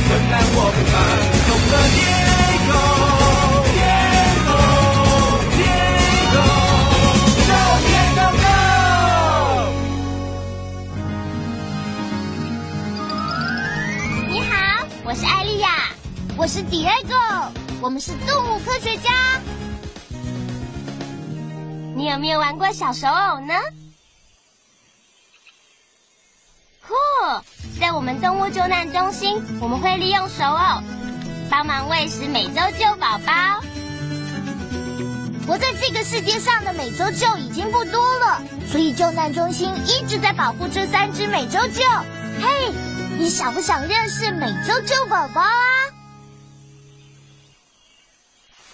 困难我不怕。懂了，Diego Diego Diego，救援 Go Go！你好，我是艾丽亚，我是 Diego，我们是动物科学家。你有没有玩过小手偶呢？中心，我们会利用手偶帮忙喂食美洲鹫宝宝。活在这个世界上的美洲鹫已经不多了，所以救难中心一直在保护这三只美洲鹫。嘿，你想不想认识美洲鹫宝宝啊？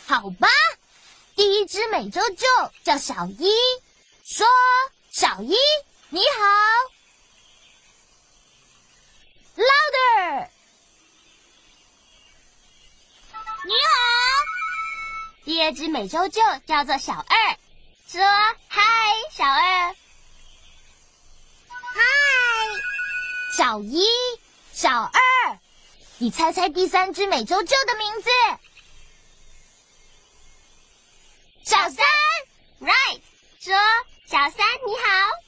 好吧，第一只美洲鹫叫小一，说：“小一，你好。” louder。你好。第二只美洲鹫叫做小二，说：“嗨，小二。”嗨，小一、小二，你猜猜第三只美洲鹫的名字？小三，right，说小三你好。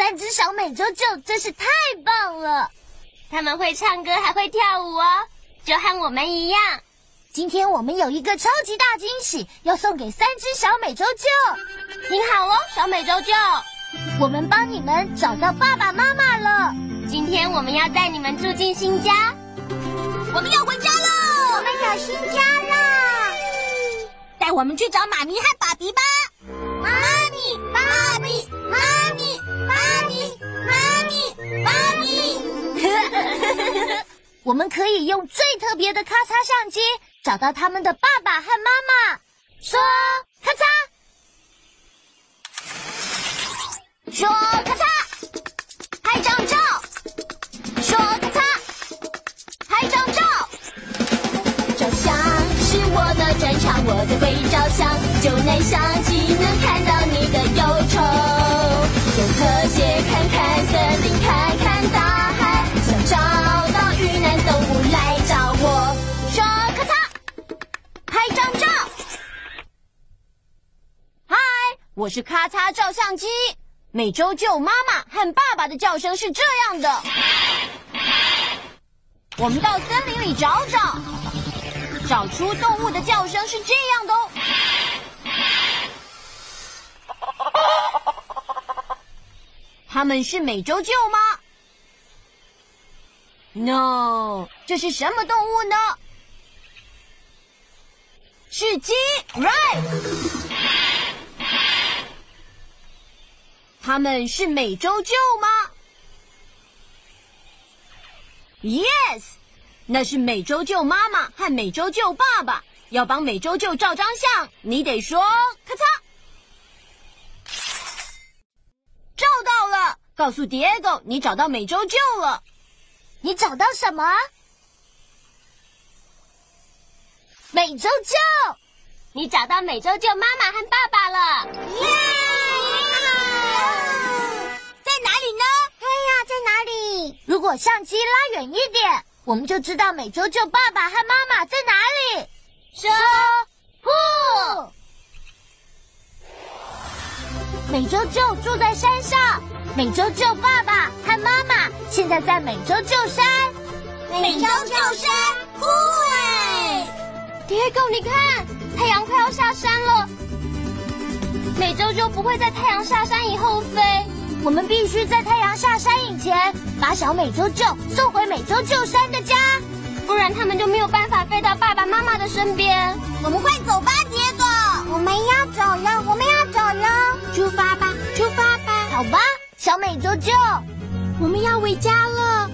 三只小美洲鹫真是太棒了，他们会唱歌还会跳舞哦，就和我们一样。今天我们有一个超级大惊喜要送给三只小美洲鹫，听好哦，小美洲鹫，我们帮你们找到爸爸妈妈了。今天我们要带你们住进新家。我们要回家喽！我们有新家啦，带我们去找妈咪和爸比吧。妈咪，爸比，妈咪，妈咪，妈咪，我们可以用最特别的咔嚓相机找到他们的爸爸和妈妈，说咔嚓，说咔嚓，拍张照，说咔嚓。拍张照，照相是我的专长，我最会照相。就能相机能看到你的忧愁，用特写看看森林，看看大海，想找到遇难动物来找我。说咔嚓，拍张照。嗨，我是咔嚓照相机。美洲鹫妈妈和爸爸的叫声是这样的。我们到森林里找找，找出动物的叫声是这样的哦。他们是美洲鹫吗？No，这是什么动物呢？是鸡，Right。它们是美洲鹫吗？Yes，那是美洲鹫妈妈和美洲鹫爸爸要帮美洲鹫照张相，你得说咔嚓。告诉 Diego，你找到美洲鹫了。你找到什么？美洲鹫，你找到美洲鹫妈妈和爸爸了。耶！在哪里呢？哎呀，在哪里？如果相机拉远一点，我们就知道美洲鹫爸爸和妈妈在哪里。说不。美洲舅住在山上，美洲舅爸爸和妈妈现在在美洲舅山。美洲舅山，酷哎！Diego，你看，太阳快要下山了。美洲舅不会在太阳下山以后飞，我们必须在太阳下山以前把小美洲舅送回美洲舅山的家，不然他们就没有办法飞到爸爸妈妈的身边。我们快走吧铁狗。我们要走了，我们要走了，出发吧，出发吧。好吧，小美周舅，我们要回家了。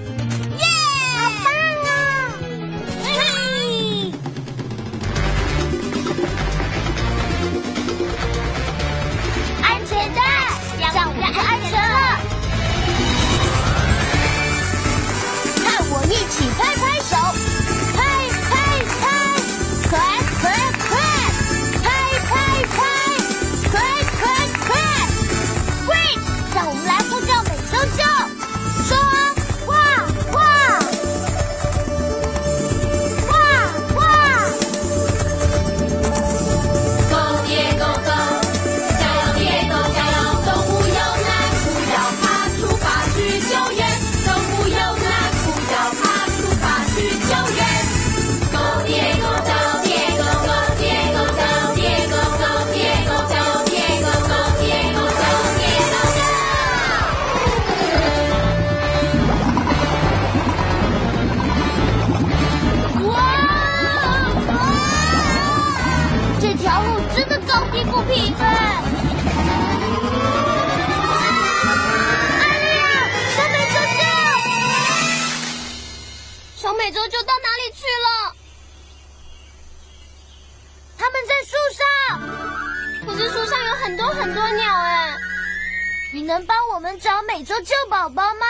能帮我们找美洲舅宝宝吗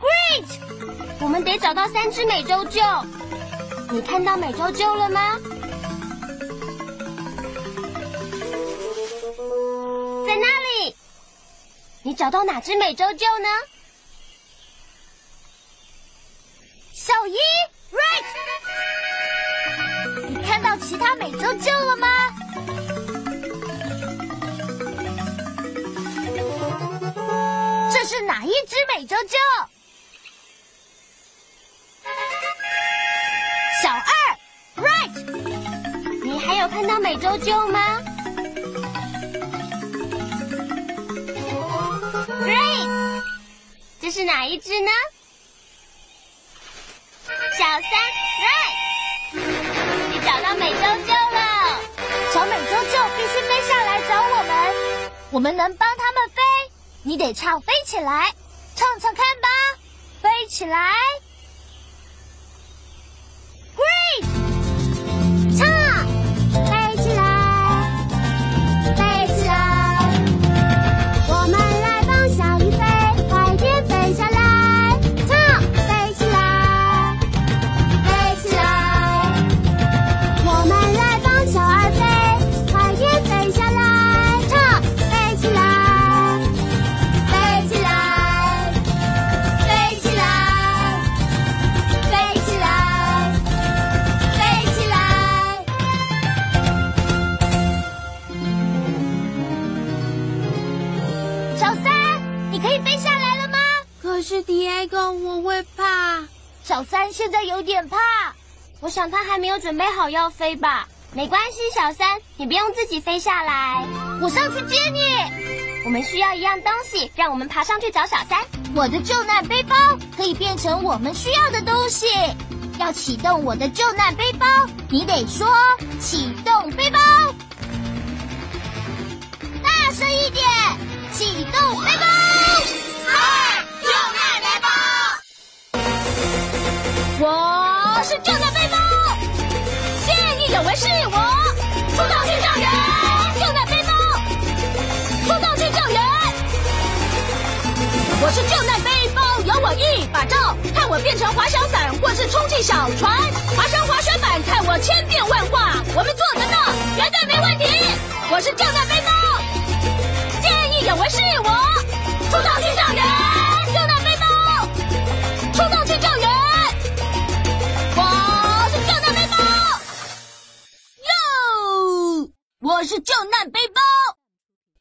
？Great！我们得找到三只美洲舅。你看到美洲舅了吗？在那里。你找到哪只美洲舅呢？小一，Right！你看到其他美洲舅了吗？是哪一只美洲舅？小二，Right！你还有看到美洲舅吗？Great！这是哪一只呢？小三，Right！你找到美洲舅了。小美洲舅必须飞下来找我们，我们能帮他们飞。你得唱飞起来，唱唱看吧，飞起来。是 Diego，我会怕。小三现在有点怕。我想他还没有准备好要飞吧。没关系，小三，你不用自己飞下来。我上去接你。我们需要一样东西，让我们爬上去找小三。我的救难背包可以变成我们需要的东西。要启动我的救难背包，你得说启动背包，大声一点，启动背包。我是救难背包见义勇为是我出动去救援救难背包出动去救援我是救难背包有我一把罩看我变成滑翔伞或是充气小船滑山滑雪板看我千变万化我们做得到绝对没问题我是救难背包见义勇为是我出动去救是救难背包。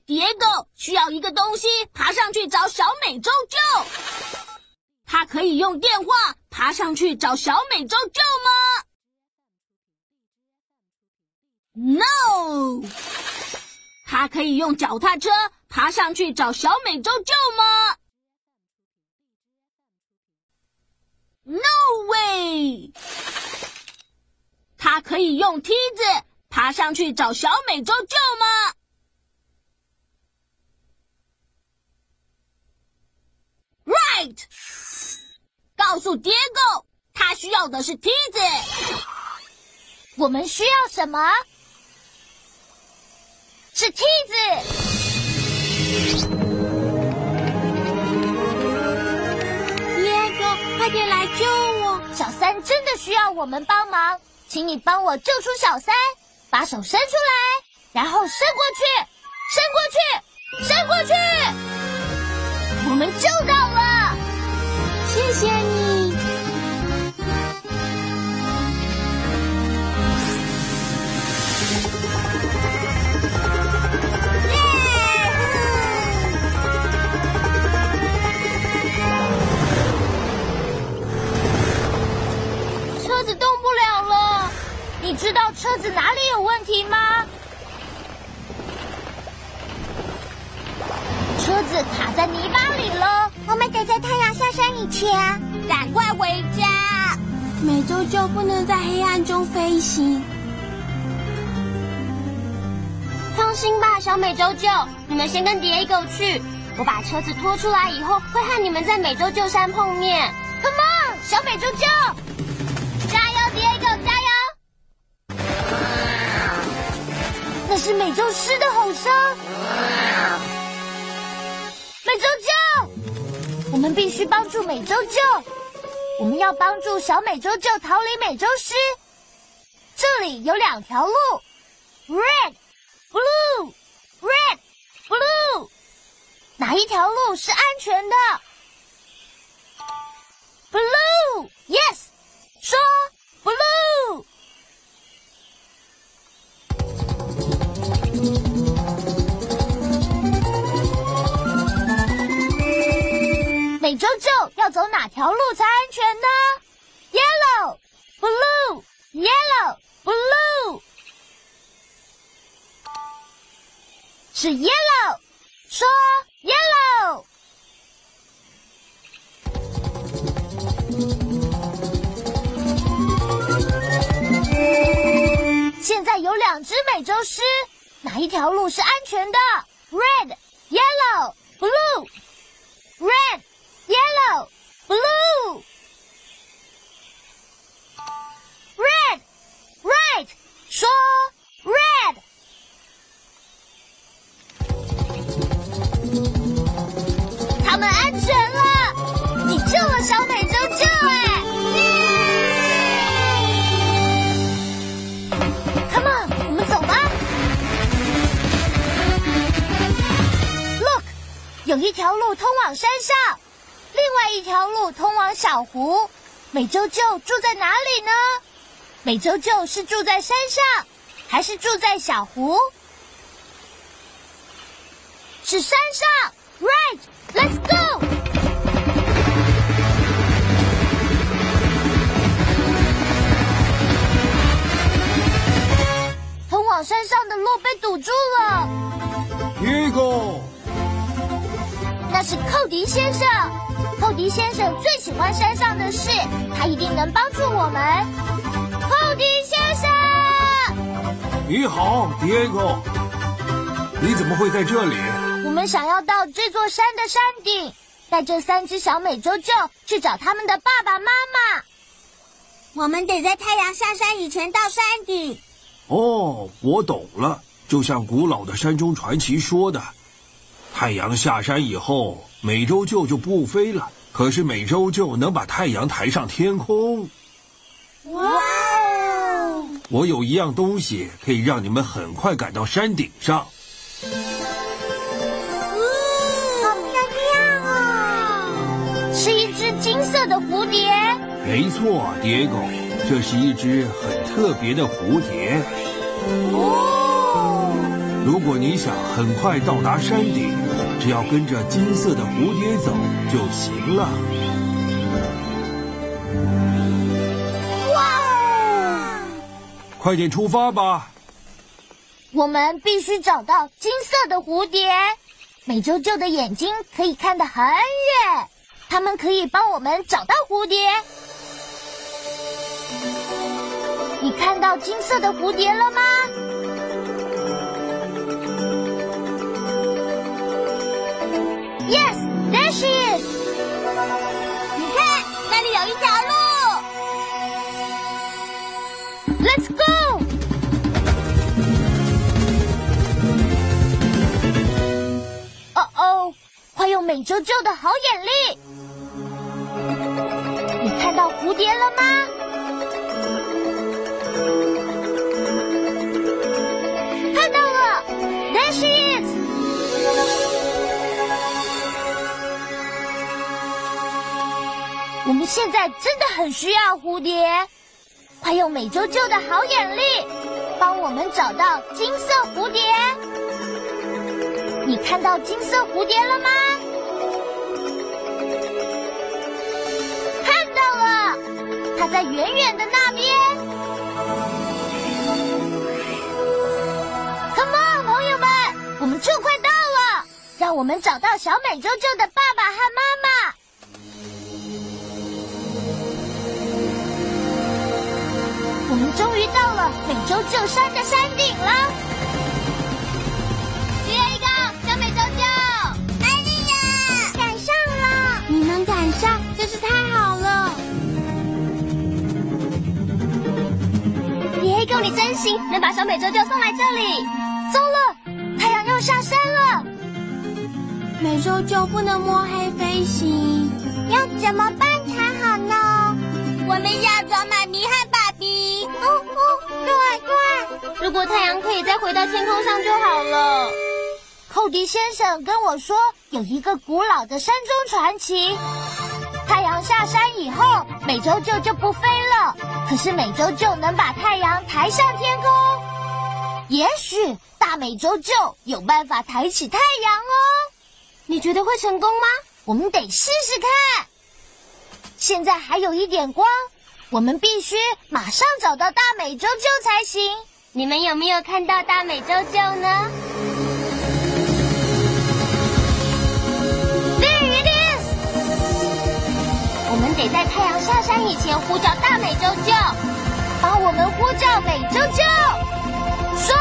Diego 需要一个东西，爬上去找小美洲救。他可以用电话爬上去找小美洲救吗？No。他可以用脚踏车爬上去找小美洲救吗？No way。他可以用梯子爬上去找小美洲救吗？Right，告诉 Diego，他需要的是梯子。我们需要什么？是梯子。Diego，快点来救我！小三真的需要我们帮忙，请你帮我救出小三，把手伸出来，然后伸过去，伸过去，伸过去。我们就到了，谢谢你。你知道车子哪里有问题吗？车子卡在泥巴里了。我们得在太阳下山以前赶快回家。美洲就不能在黑暗中飞行。放心吧，小美洲舅，你们先跟 Diego 去。我把车子拖出来以后，会和你们在美洲旧山碰面。Come on，小美洲舅，那是美洲狮的吼声。美洲舅，我们必须帮助美洲舅。我们要帮助小美洲舅逃离美洲狮。这里有两条路，Red。Blue, red, blue，哪一条路是安全的？Blue, yes，说 blue。美洲舅要走哪条路才安全呢？Yellow, blue, yellow, blue。是 yellow，说 yellow。现在有两只美洲狮，哪一条路是安全的？Red, yellow, blue. Red, yellow, blue. Red, right，说 red。他们安全了，你救了小美洲舅哎！Come on，我们走吧。Look，有一条路通往山上，外一条路通往小湖。美洲舅住在哪里呢？美洲舅是住在山上，还是住在小湖？是山上，Right，Let's go。通往山上的路被堵住了，Diego，那是寇迪先生。寇迪先生最喜欢山上的事，他一定能帮助我们。寇迪先生，你好，Diego，你怎么会在这里？我们想要到这座山的山顶，带着三只小美洲鹫去找他们的爸爸妈妈。我们得在太阳下山以前到山顶。哦，我懂了，就像古老的山中传奇说的，太阳下山以后，美洲鹫就不飞了，可是美洲鹫能把太阳抬上天空。哇哦！我有一样东西可以让你们很快赶到山顶上。好漂亮哦！是一只金色的蝴蝶。没错，蝶狗，这是一只很特别的蝴蝶。哦，如果你想很快到达山顶，只要跟着金色的蝴蝶走就行了。哇哦！快点出发吧！我们必须找到金色的蝴蝶。美洲鹫的眼睛可以看得很远，它们可以帮我们找到蝴蝶。你看到金色的蝴蝶了吗？Yes，this is. 你看，那里有一条路。Let's go. 哦哦，快用美洲舅的好眼力！你看到蝴蝶了吗？现在真的很需要蝴蝶，快用美洲舅的好眼力，帮我们找到金色蝴蝶。你看到金色蝴蝶了吗？看到了，它在远远的那边。Come on，朋友们，我们就快到了，让我们找到小美洲舅的爸爸和妈美洲旧山的山顶了。第一个，小美洲舅，艾丽亚，赶上了！你能赶上，真是太好了。野狗，你真行，能把小美洲舅送来这里。糟了，太阳要下山了。美洲就不能摸黑飞行，如果太阳可以再回到天空上就好了。寇迪先生跟我说，有一个古老的山中传奇。太阳下山以后，美洲舅就不飞了。可是美洲舅能把太阳抬上天空。也许大美洲舅有办法抬起太阳哦。你觉得会成功吗？我们得试试看。现在还有一点光，我们必须马上找到大美洲舅才行。你们有没有看到大美洲鹫呢？There it is！我们得在太阳下山以前呼叫大美洲鹫，帮我们呼叫美洲鹫，说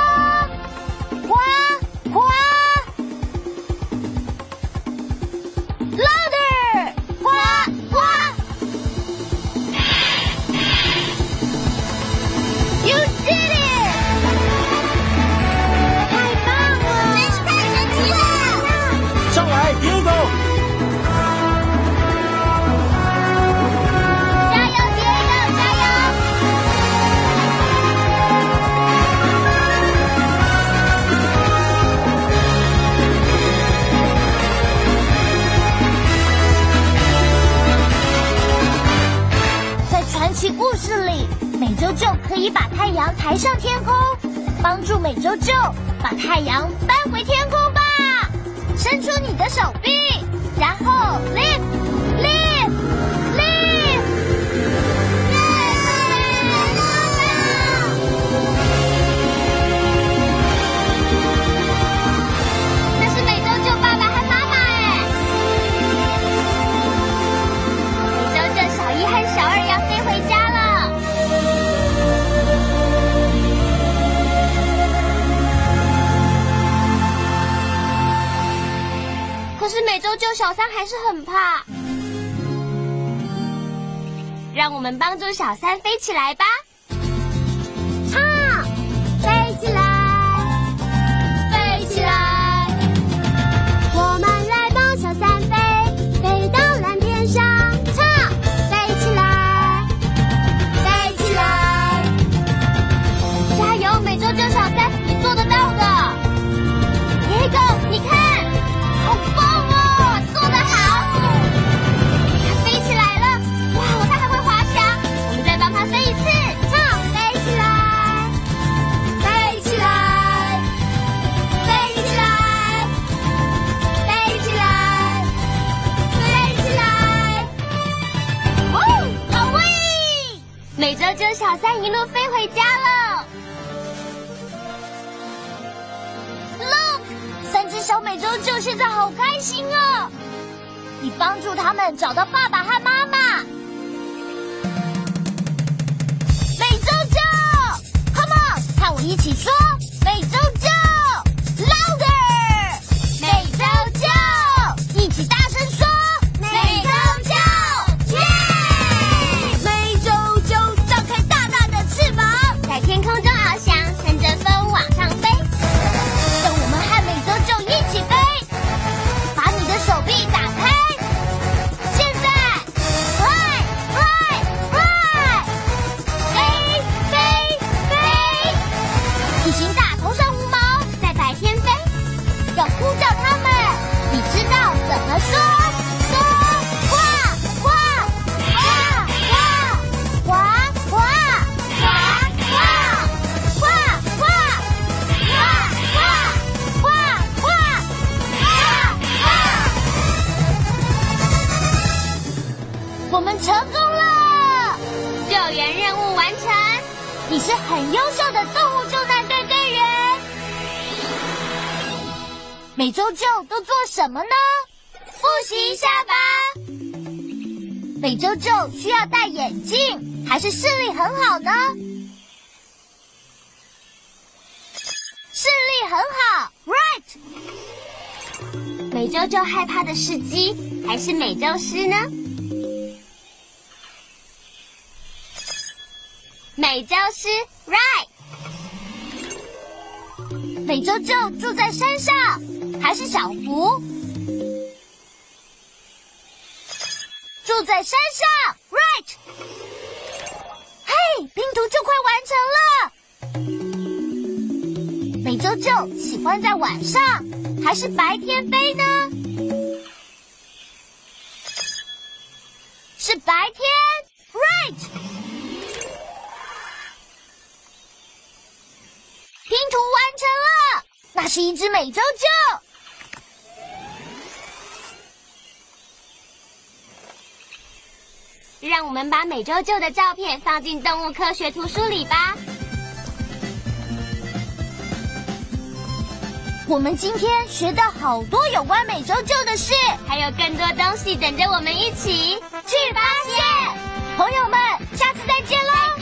故事里，美洲鹫可以把太阳抬上天空，帮助美洲鹫把太阳搬回天空吧。伸出你的手臂，然后 lift 可是每周救小三还是很怕。让我们帮助小三飞起来吧。美洲鹫小三一路飞回家了。Look，三只小美洲鹫现在好开心哦！你帮助他们找到爸爸和妈妈。美洲鹫，Come on，看我一起说，是视力很好呢？视力很好，right。美洲鹫害怕的是鸡还是美洲狮呢？美洲狮，right。美洲鹫住在山上，还是小湖？住在山上，right。拼图就快完成了。美洲鹫喜欢在晚上还是白天飞呢？是白天，right。拼图完成了，那是一只美洲鹫。让我们把美洲鹫的照片放进动物科学图书里吧。我们今天学到好多有关美洲鹫的事，还有更多东西等着我们一起去发现。朋友们，下次再见喽！再见喽！